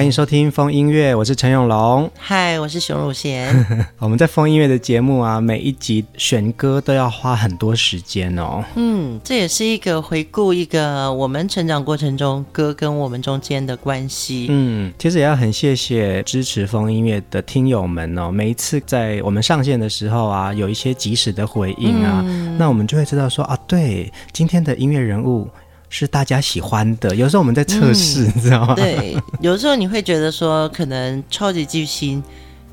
欢迎收听风音乐，我是陈永龙。嗨，我是熊汝贤。我们在风音乐的节目啊，每一集选歌都要花很多时间哦。嗯，这也是一个回顾一个我们成长过程中歌跟我们中间的关系。嗯，其实也要很谢谢支持风音乐的听友们哦。每一次在我们上线的时候啊，有一些及时的回应啊，嗯、那我们就会知道说啊，对，今天的音乐人物。是大家喜欢的，有时候我们在测试，嗯、你知道吗？对，有时候你会觉得说，可能超级巨星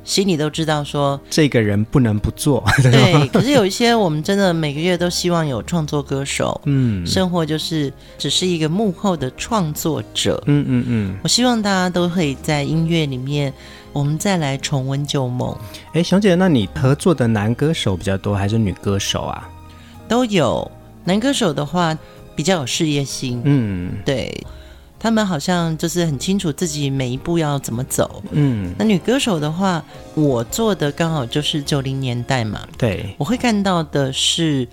心里都知道说，这个人不能不做。对，可是有一些我们真的每个月都希望有创作歌手，嗯，生活就是只是一个幕后的创作者，嗯嗯嗯。我希望大家都可以在音乐里面，我们再来重温旧梦。哎，熊姐，那你合作的男歌手比较多还是女歌手啊？都有。男歌手的话。比较有事业心，嗯，对，他们好像就是很清楚自己每一步要怎么走，嗯。那女歌手的话，我做的刚好就是九零年代嘛，对，我会看到的是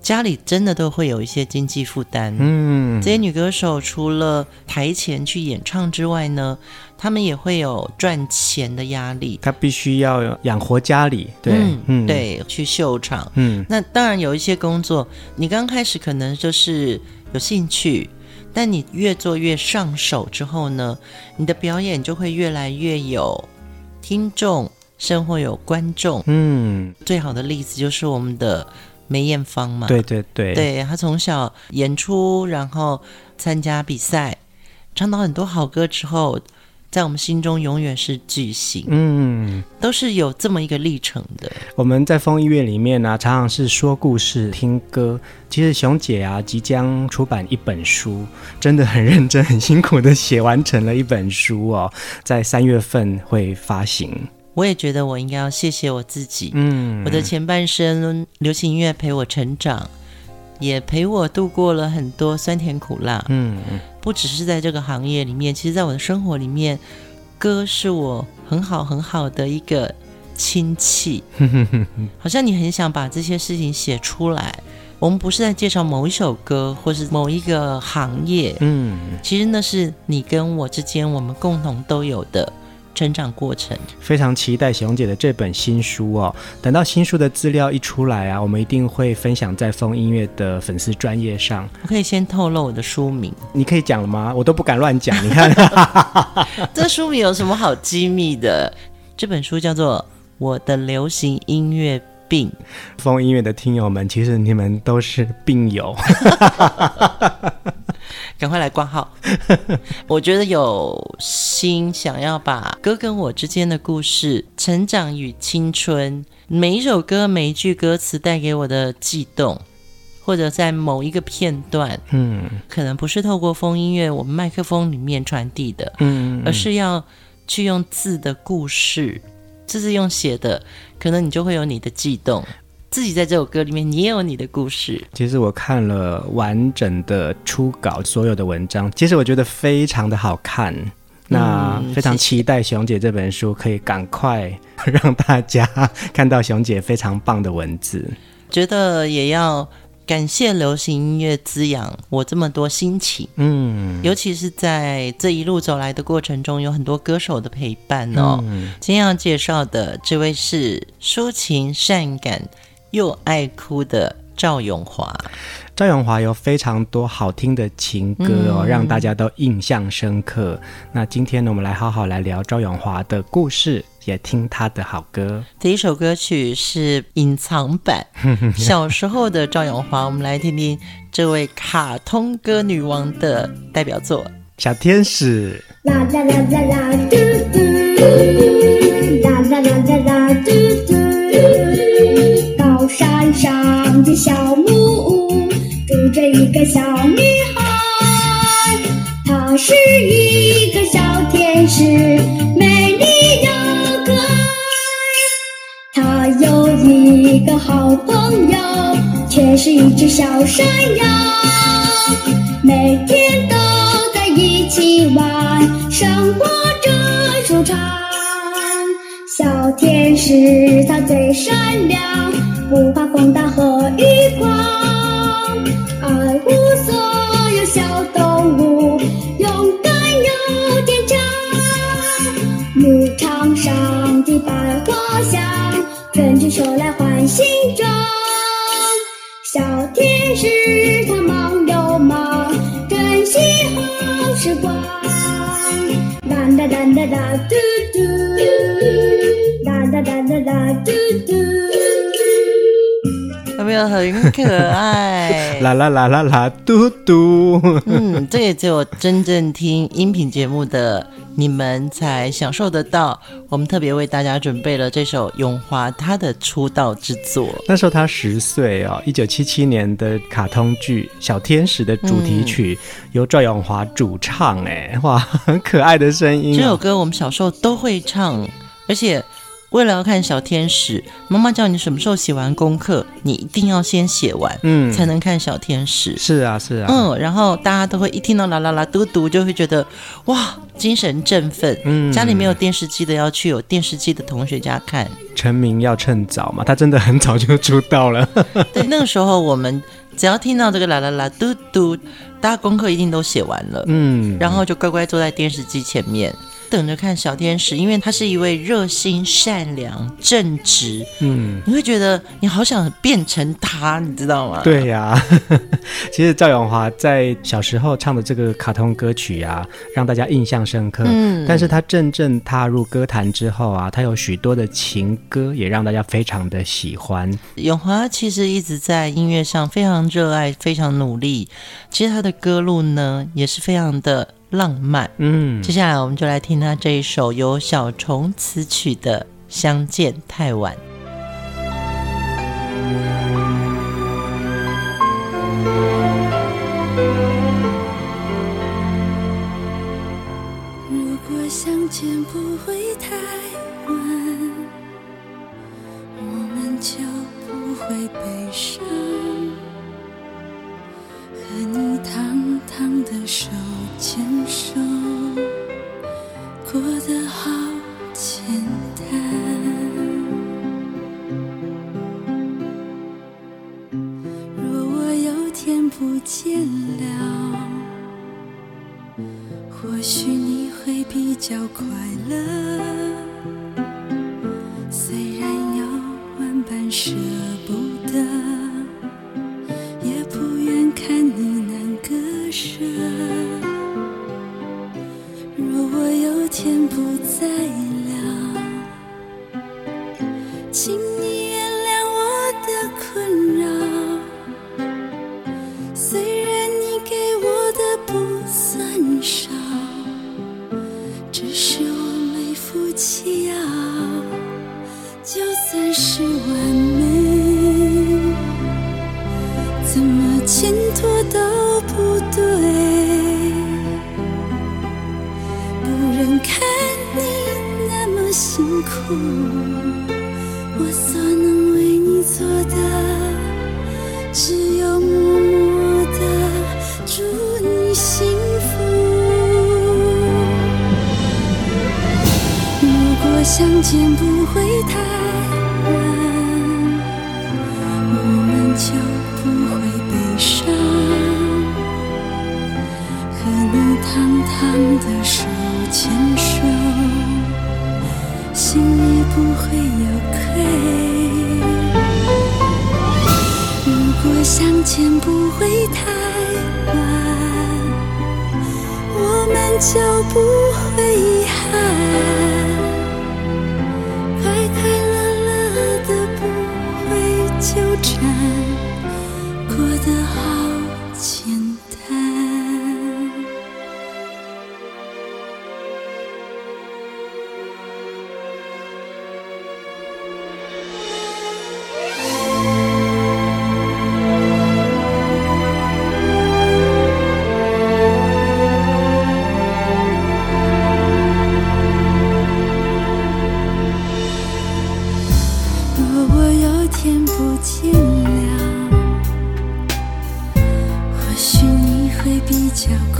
家里真的都会有一些经济负担，嗯。这些女歌手除了台前去演唱之外呢，他们也会有赚钱的压力，他必须要养活家里，对，嗯，嗯对，去秀场，嗯。那当然有一些工作，你刚开始可能就是有兴趣，但你越做越上手之后呢，你的表演就会越来越有听众，生活有观众，嗯。最好的例子就是我们的梅艳芳嘛，对对对，对，她从小演出，然后参加比赛，唱到很多好歌之后。在我们心中永远是巨星，嗯，都是有这么一个历程的。我们在风音乐里面呢、啊，常常是说故事、听歌。其实熊姐啊，即将出版一本书，真的很认真、很辛苦的写完成了一本书哦，在三月份会发行。我也觉得我应该要谢谢我自己，嗯，我的前半生流行音乐陪我成长。也陪我度过了很多酸甜苦辣，嗯，不只是在这个行业里面，其实在我的生活里面，歌是我很好很好的一个亲戚，好像你很想把这些事情写出来。我们不是在介绍某一首歌，或是某一个行业，嗯，其实那是你跟我之间，我们共同都有的。成长过程，非常期待熊姐的这本新书哦。等到新书的资料一出来啊，我们一定会分享在风音乐的粉丝专业上。我可以先透露我的书名，你可以讲了吗？我都不敢乱讲。你看，这书名有什么好机密的？这本书叫做《我的流行音乐病》。风音乐的听友们，其实你们都是病友。赶快来挂号！我觉得有心想要把哥跟我之间的故事、成长与青春，每一首歌、每一句歌词带给我的悸动，或者在某一个片段，嗯，可能不是透过风音乐我们麦克风里面传递的，嗯，而是要去用字的故事，这是用写的，可能你就会有你的悸动。自己在这首歌里面，你也有你的故事。其实我看了完整的初稿，所有的文章，其实我觉得非常的好看。那非常期待熊姐这本书可以赶快让大家看到熊姐非常棒的文字。觉得也要感谢流行音乐滋养我这么多心情。嗯，尤其是在这一路走来的过程中，有很多歌手的陪伴哦。嗯，今天要介绍的这位是抒情善感。又爱哭的赵咏华，赵咏华有非常多好听的情歌哦，嗯、让大家都印象深刻。那今天呢，我们来好好来聊赵咏华的故事，也听他的好歌。第一首歌曲是隐藏版，小时候的赵咏华，我们来听听这位卡通歌女王的代表作《小天使。啦啦啦啦啦，嘟嘟，啦啦啦啦啦，嘟嘟。上的小木屋，住着一个小女孩，她是一个小天使，美丽又可爱。她有一个好朋友，却是一只小山羊，每天都在一起玩，生活着舒畅。小天使它最善良，不怕风大和雨狂，爱护所有小动物，勇敢又坚强。牧场上的百花香，春去秋来换新装。小天使它忙又忙，珍惜好时光。啦啦啦啦啦，嘟嘟，啦啦啦啦啦，嘟嘟。有没有很可爱？啦啦啦啦啦，嘟嘟。嗯，这也只有真正听音频节目的你们才享受得到。我们特别为大家准备了这首永华他的出道之作。那时候他十岁哦，一九七七年的卡通剧《小天使》的主题曲、嗯、由赵永华主唱，哎，哇，很可爱的声音、哦。这首歌我们小时候都会唱，而且。为了要看小天使，妈妈叫你什么时候写完功课，你一定要先写完，嗯，才能看小天使。是啊，是啊，嗯，然后大家都会一听到啦啦啦嘟嘟，就会觉得哇，精神振奋。嗯，家里没有电视机的要去有电视机的同学家看。成名要趁早嘛，他真的很早就出道了。对，那个时候我们只要听到这个啦啦啦嘟嘟，大家功课一定都写完了，嗯，然后就乖乖坐在电视机前面。等着看小天使，因为他是一位热心、善良、正直，嗯，你会觉得你好想变成他，你知道吗？对呀、啊，其实赵永华在小时候唱的这个卡通歌曲啊，让大家印象深刻。嗯，但是他真正踏入歌坛之后啊，他有许多的情歌也让大家非常的喜欢。永华其实一直在音乐上非常热爱，非常努力。其实他的歌路呢，也是非常的。浪漫，嗯，接下来我们就来听他这一首由小虫词曲的《相见太晚》。我所能为你做的，只有默默的祝你幸福。如果相见不会太晚，我们就不会悲伤。和你烫烫的手牵。相见不会太晚我们就不笑。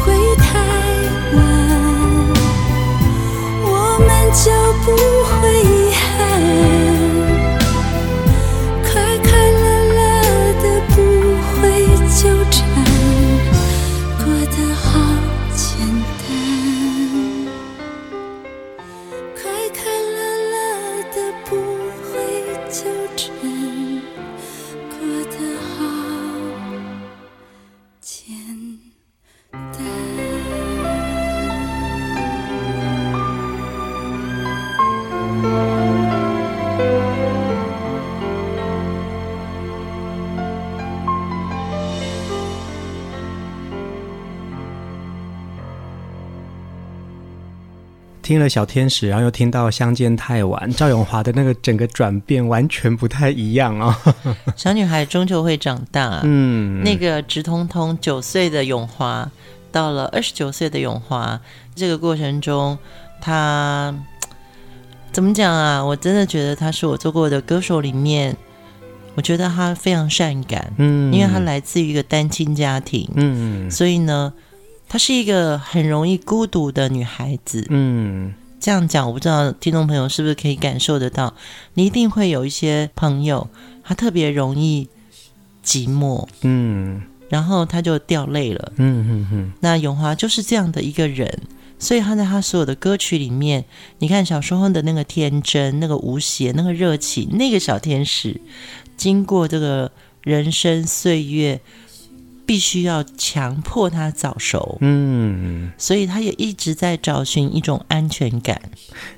会太晚我们就不会听了小天使，然后又听到相见太晚，赵永华的那个整个转变完全不太一样哦。小女孩终究会长大，嗯，那个直通通九岁的永华，到了二十九岁的永华，这个过程中，她怎么讲啊？我真的觉得她是我做过的歌手里面，我觉得她非常善感，嗯，因为她来自于一个单亲家庭，嗯，所以呢。她是一个很容易孤独的女孩子，嗯，这样讲我不知道听众朋友是不是可以感受得到，你一定会有一些朋友，他特别容易寂寞，嗯，然后他就掉泪了，嗯嗯嗯。那永华就是这样的一个人，所以他在他所有的歌曲里面，你看小时候的那个天真、那个无邪、那个热情、那个小天使，经过这个人生岁月。必须要强迫他早熟，嗯，所以他也一直在找寻一种安全感。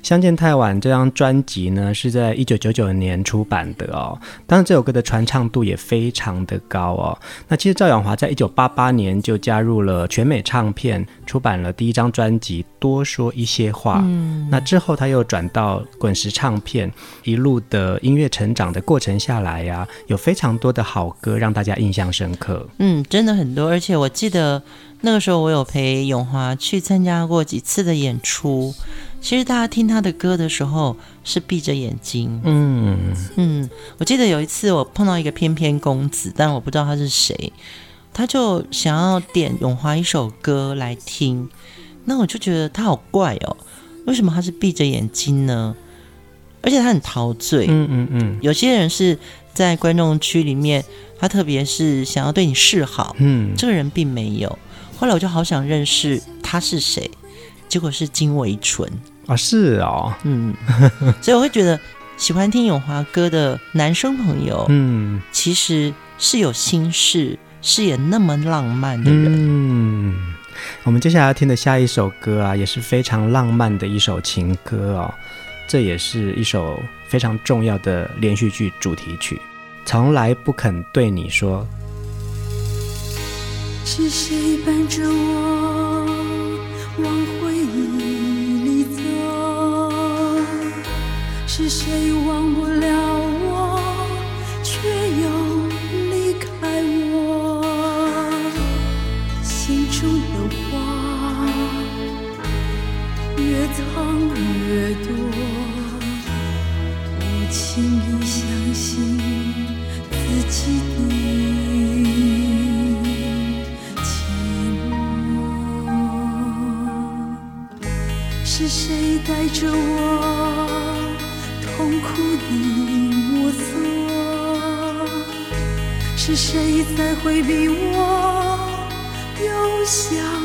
相见太晚这张专辑呢，是在一九九九年出版的哦。当然，这首歌的传唱度也非常的高哦。那其实赵咏华在一九八八年就加入了全美唱片，出版了第一张专辑《多说一些话》。嗯，那之后他又转到滚石唱片，一路的音乐成长的过程下来呀、啊，有非常多的好歌让大家印象深刻。嗯，真。真的很多，而且我记得那个时候我有陪永华去参加过几次的演出。其实大家听他的歌的时候是闭着眼睛。嗯嗯，我记得有一次我碰到一个翩翩公子，但我不知道他是谁，他就想要点永华一首歌来听。那我就觉得他好怪哦，为什么他是闭着眼睛呢？而且他很陶醉。嗯嗯嗯，有些人是在观众区里面。他特别是想要对你示好，嗯，这个人并没有。后来我就好想认识他是谁，结果是金维纯啊，是哦，嗯，所以我会觉得喜欢听永华歌的男生朋友，嗯，其实是有心事，是也那么浪漫的人。嗯，我们接下来要听的下一首歌啊，也是非常浪漫的一首情歌哦，这也是一首非常重要的连续剧主题曲。从来不肯对你说，是谁伴着我也会比我优秀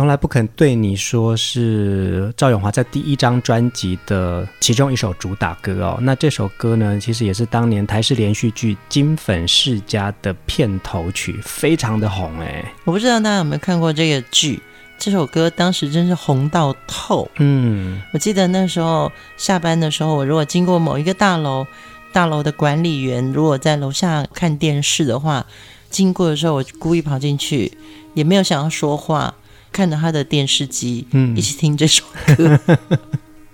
从来不肯对你说是赵永华在第一张专辑的其中一首主打歌哦。那这首歌呢，其实也是当年台视连续剧《金粉世家》的片头曲，非常的红哎。我不知道大家有没有看过这个剧，这首歌当时真是红到透。嗯，我记得那时候下班的时候，我如果经过某一个大楼，大楼的管理员如果在楼下看电视的话，经过的时候，我故意跑进去，也没有想要说话。看着他的电视机，嗯，一起听这首歌。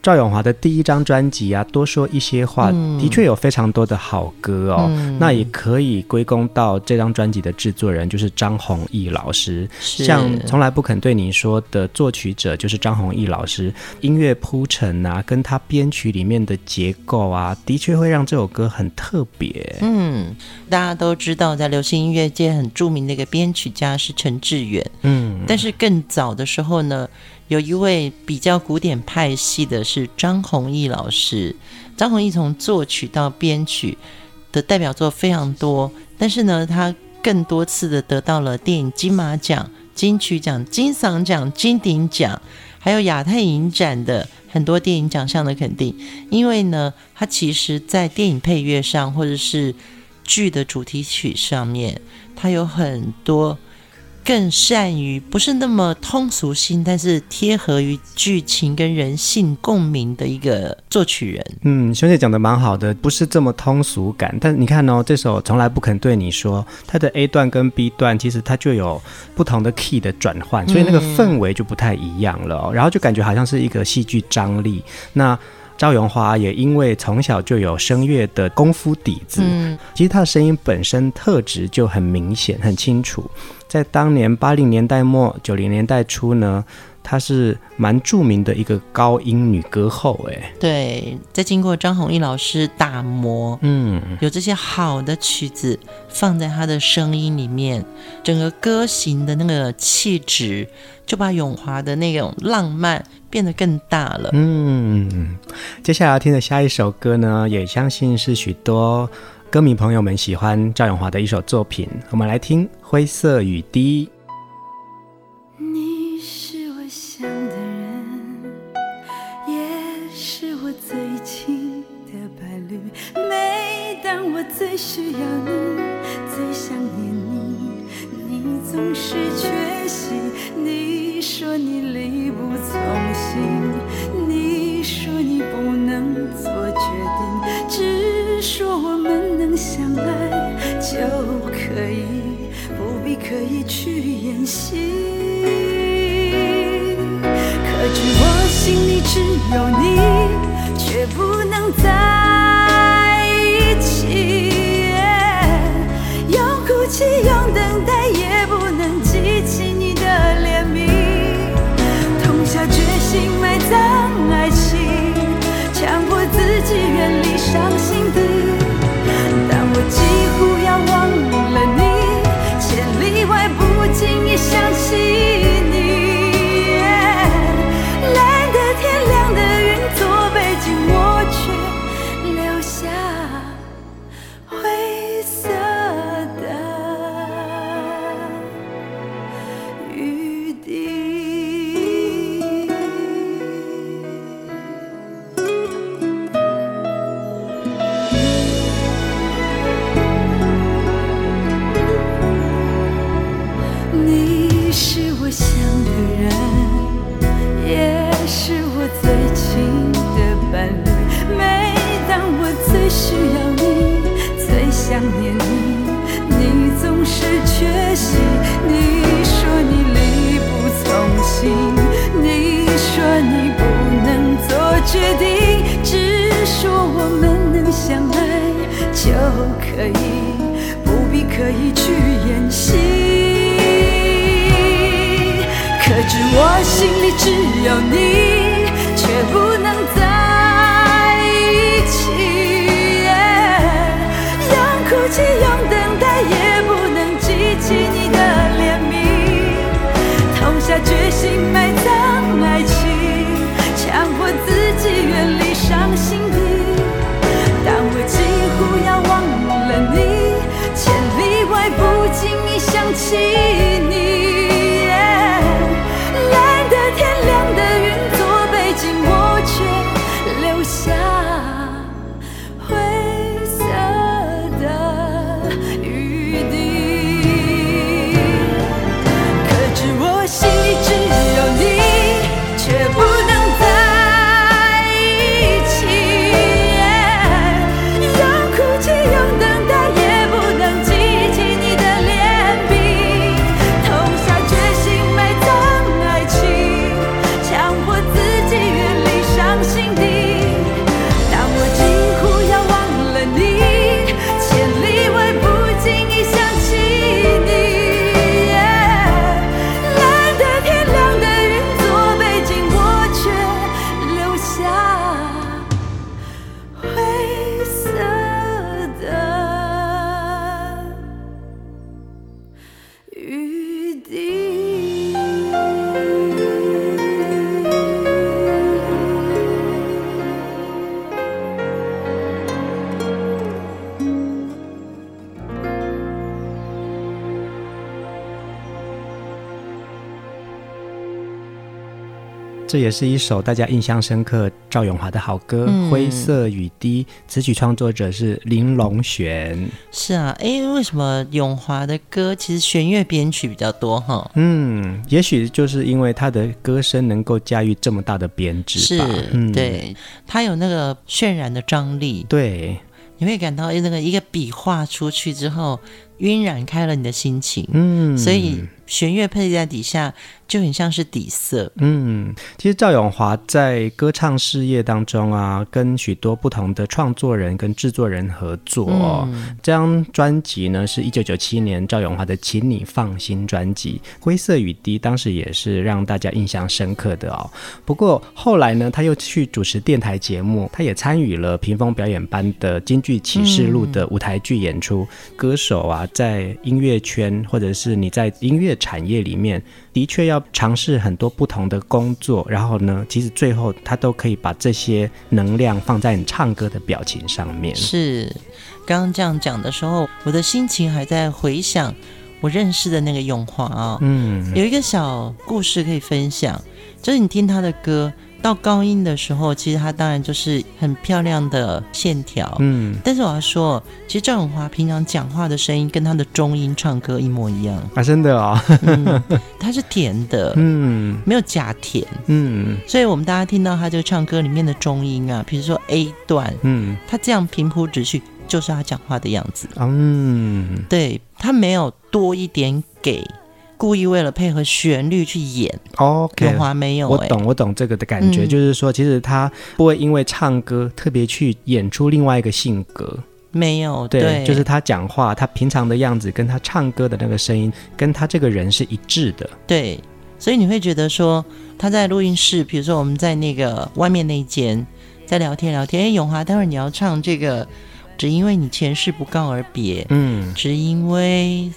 赵永华的第一张专辑啊，多说一些话，嗯、的确有非常多的好歌哦。嗯、那也可以归功到这张专辑的制作人，就是张弘毅老师。像从来不肯对你说的作曲者，就是张弘毅老师。音乐铺陈啊，跟他编曲里面的结构啊，的确会让这首歌很特别。嗯，大家都知道，在流行音乐界很著名的一个编曲家是陈志远。嗯，但是更早的时候呢，有一位比较古典派系的是张弘毅老师。张弘毅从作曲到编曲的代表作非常多，但是呢，他更多次的得到了电影金马奖、金曲奖、金嗓奖、金鼎奖，还有亚太影展的很多电影奖项的肯定。因为呢，他其实在电影配乐上，或者是剧的主题曲上面，他有很多。更善于不是那么通俗性，但是贴合于剧情跟人性共鸣的一个作曲人。嗯，兄弟讲的蛮好的，不是这么通俗感。但你看哦，这首从来不肯对你说，它的 A 段跟 B 段其实它就有不同的 key 的转换，所以那个氛围就不太一样了哦。嗯、然后就感觉好像是一个戏剧张力。那赵咏华也因为从小就有声乐的功夫底子，嗯，其实他的声音本身特质就很明显、很清楚。在当年八零年代末九零年代初呢，她是蛮著名的一个高音女歌后，哎，对，在经过张弘毅老师打磨，嗯，有这些好的曲子放在她的声音里面，整个歌型的那个气质就把永华的那种浪漫变得更大了。嗯，接下来要听的下一首歌呢，也相信是许多。歌迷朋友们喜欢赵咏华的一首作品，我们来听《灰色雨滴》。你是我想的人，也是我最亲的伴侣。每当我最需要你，最想念你，你总是缺席。你说你力不从心，可以去演戏。可知我心里只有你，想念你你总是缺席。你说你力不从心你说你不能做决定只说我们能相爱就可以不必刻意去演戏。可知我心里只有你这也是一首大家印象深刻赵咏华的好歌《嗯、灰色雨滴》，词曲创作者是林隆璇。是啊，哎，为什么咏华的歌其实弦乐编曲比较多哈？嗯，也许就是因为他的歌声能够驾驭这么大的编制吧。是，嗯、对，他有那个渲染的张力。对，你会感到那个一个笔画出去之后，晕染开了你的心情。嗯，所以弦乐配在底下。就很像是底色。嗯，其实赵永华在歌唱事业当中啊，跟许多不同的创作人跟制作人合作。嗯、这张专辑呢，是一九九七年赵永华的《请你放心》专辑，《灰色雨滴》当时也是让大家印象深刻的哦。不过后来呢，他又去主持电台节目，他也参与了屏风表演班的《京剧启示录》的舞台剧演出。嗯、歌手啊，在音乐圈或者是你在音乐产业里面。的确要尝试很多不同的工作，然后呢，其实最后他都可以把这些能量放在你唱歌的表情上面。是，刚刚这样讲的时候，我的心情还在回想我认识的那个永华啊。嗯，有一个小故事可以分享，就是你听他的歌。到高音的时候，其实他当然就是很漂亮的线条，嗯。但是我要说，其实赵咏华平常讲话的声音跟他的中音唱歌一模一样。啊，真的啊、哦嗯，他是甜的，嗯，没有假甜，嗯。所以我们大家听到他这个唱歌里面的中音啊，比如说 A 段，嗯，他这样平铺直叙，就是他讲话的样子，嗯，对，他没有多一点给。故意为了配合旋律去演，OK，咏华没有、欸，我懂，我懂这个的感觉，嗯、就是说，其实他不会因为唱歌特别去演出另外一个性格，没有，对，对。就是他讲话，他平常的样子跟他唱歌的那个声音，跟他这个人是一致的，对，所以你会觉得说他在录音室，比如说我们在那个外面那一间在聊天聊天，哎，永华，待会儿你要唱这个，只因为你前世不告而别，嗯，只因为。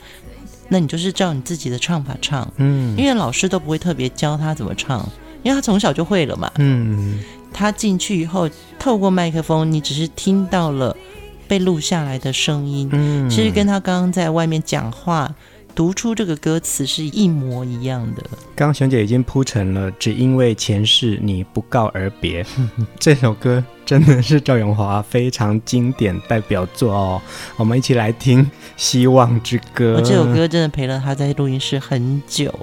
那你就是照你自己的唱法唱，嗯，因为老师都不会特别教他怎么唱，因为他从小就会了嘛，嗯，他进去以后透过麦克风，你只是听到了被录下来的声音，嗯，其实跟他刚刚在外面讲话。读出这个歌词是一模一样的。刚刚熊姐已经铺陈了，只因为前世你不告而别。这首歌真的是赵咏华非常经典代表作哦。我们一起来听《希望之歌》。这首歌真的陪了他在录音室很久。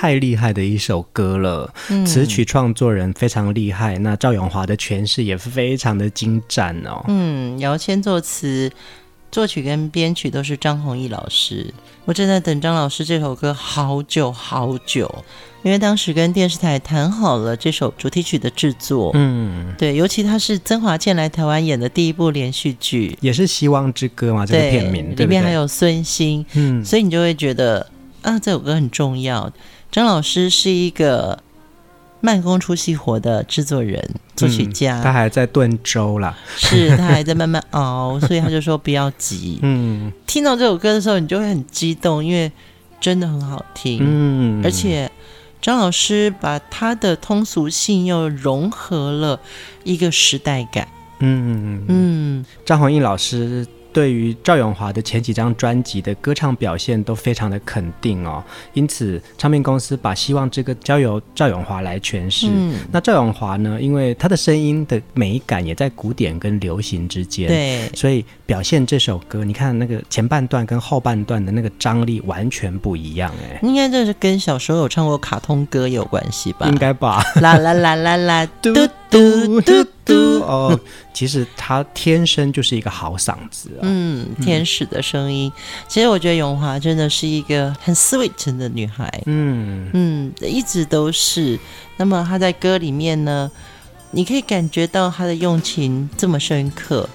太厉害的一首歌了，嗯、词曲创作人非常厉害，那赵永华的诠释也非常的精湛哦。嗯，姚谦作词，作曲跟编曲都是张弘毅老师。我正在等张老师这首歌好久好久，因为当时跟电视台谈好了这首主题曲的制作。嗯，对，尤其他是曾华倩来台湾演的第一部连续剧，也是《希望之歌》嘛，这个片名对，里面还有孙兴，嗯，所以你就会觉得啊，这首歌很重要。张老师是一个慢工出细活的制作人、作曲家，嗯、他还在炖粥啦，是他还在慢慢熬，所以他就说不要急。嗯，听到这首歌的时候，你就会很激动，因为真的很好听。嗯，而且张老师把他的通俗性又融合了一个时代感。嗯嗯，张弘毅老师。对于赵咏华的前几张专辑的歌唱表现都非常的肯定哦，因此唱片公司把《希望之歌》交由赵咏华来诠释。嗯，那赵咏华呢，因为他的声音的美感也在古典跟流行之间，对，所以表现这首歌，你看那个前半段跟后半段的那个张力完全不一样哎。应该这是跟小时候有唱过卡通歌有关系吧？应该吧。啦啦啦啦啦，嘟嘟嘟嘟哦，其实他天生就是一个好嗓子。啊嗯，天使的声音。嗯、其实我觉得永华真的是一个很 sweet 的女孩。嗯嗯，一直都是。那么她在歌里面呢，你可以感觉到她的用情这么深刻。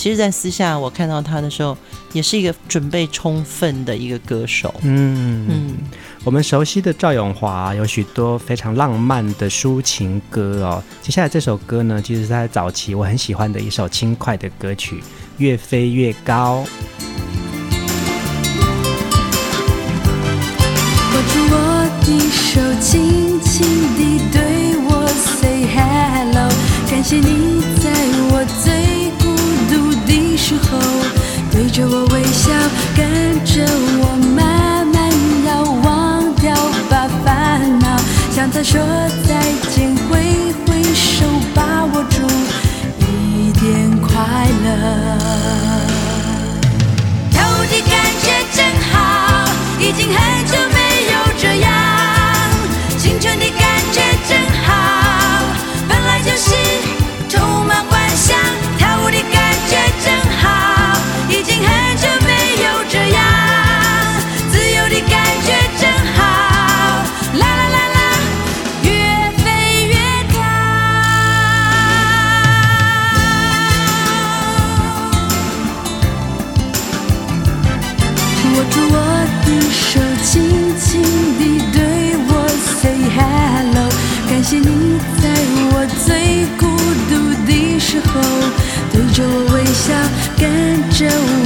其实，在私下我看到他的时候，也是一个准备充分的一个歌手。嗯嗯，我们熟悉的赵咏华有许多非常浪漫的抒情歌哦。接下来这首歌呢，其实是在早期我很喜欢的一首轻快的歌曲。越飞越高。握住我的手，轻轻地对我 say hello。感谢你时候，对着我微笑，跟着我慢慢要忘掉吧烦恼。向他说再见，挥挥手把握住一点快乐。头的感觉真好已经很久没有这样，青春的感笑，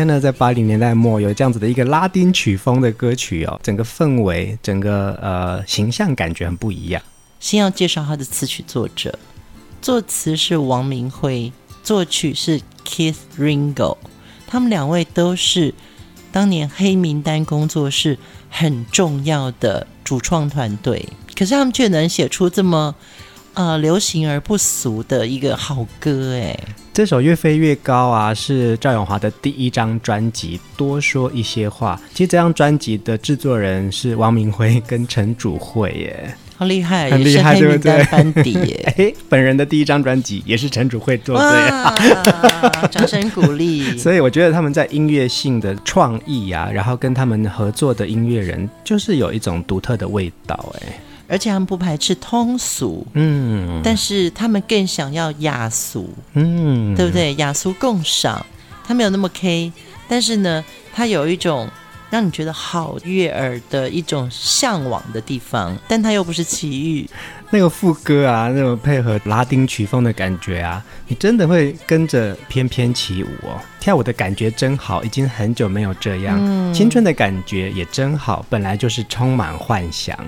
看呢，在八零年代末有这样子的一个拉丁曲风的歌曲哦，整个氛围、整个呃形象感觉很不一样。先要介绍他的词曲作者，作词是王明辉，作曲是 Keith Ringo，他们两位都是当年黑名单工作室很重要的主创团队，可是他们却能写出这么呃流行而不俗的一个好歌，哎。这首《越飞越高》啊，是赵咏华的第一张专辑。多说一些话，其实这张专辑的制作人是王明辉跟陈主慧耶，好厉害，很厉害，对不对？班底耶，哎，本人的第一张专辑也是陈主慧做的，对，掌声鼓励。所以我觉得他们在音乐性的创意啊，然后跟他们合作的音乐人，就是有一种独特的味道，哎。而且他们不排斥通俗，嗯，但是他们更想要雅俗，嗯，对不对？雅俗共赏，他没有那么 K，但是呢，他有一种让你觉得好悦耳的一种向往的地方，但他又不是奇遇。那个副歌啊，那种配合拉丁曲风的感觉啊，你真的会跟着翩翩起舞哦，跳舞的感觉真好，已经很久没有这样，嗯，青春的感觉也真好，本来就是充满幻想。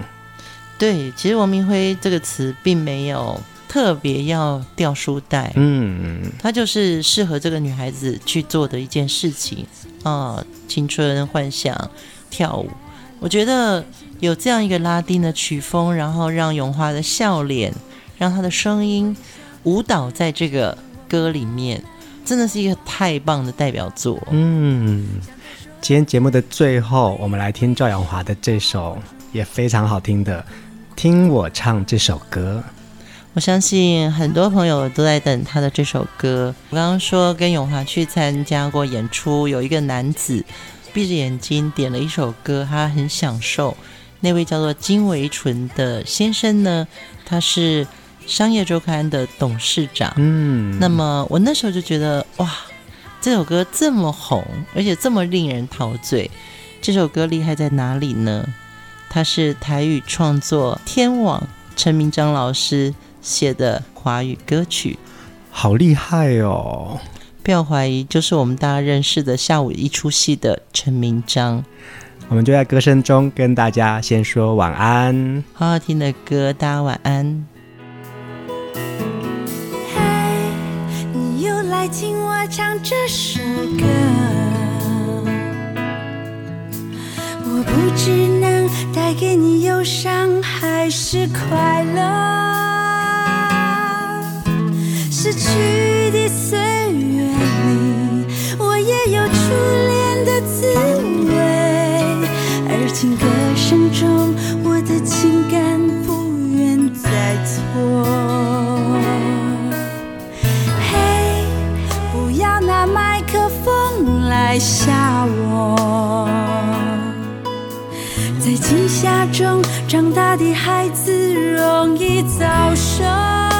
对，其实王明辉这个词并没有特别要掉书袋，嗯，他就是适合这个女孩子去做的一件事情啊，青春幻想跳舞。我觉得有这样一个拉丁的曲风，然后让永华的笑脸，让她的声音舞蹈在这个歌里面，真的是一个太棒的代表作。嗯，今天节目的最后，我们来听赵咏华的这首也非常好听的。听我唱这首歌，我相信很多朋友都在等他的这首歌。我刚刚说跟永华去参加过演出，有一个男子闭着眼睛点了一首歌，他很享受。那位叫做金维纯的先生呢，他是商业周刊的董事长。嗯，那么我那时候就觉得哇，这首歌这么红，而且这么令人陶醉，这首歌厉害在哪里呢？他是台语创作天王陈明章老师写的华语歌曲，好厉害哦！不要怀疑，就是我们大家认识的下午一出戏的陈明章。我们就在歌声中跟大家先说晚安，好好听的歌，大家晚安。嗨，你又来听我唱这首歌。我不知能带给你忧伤还是快乐，逝去的岁月里，我也有初恋的滋味，而情歌声中，我的情感不愿再错。嘿，不要拿麦克风来吓我。在惊吓中长大的孩子容易早熟。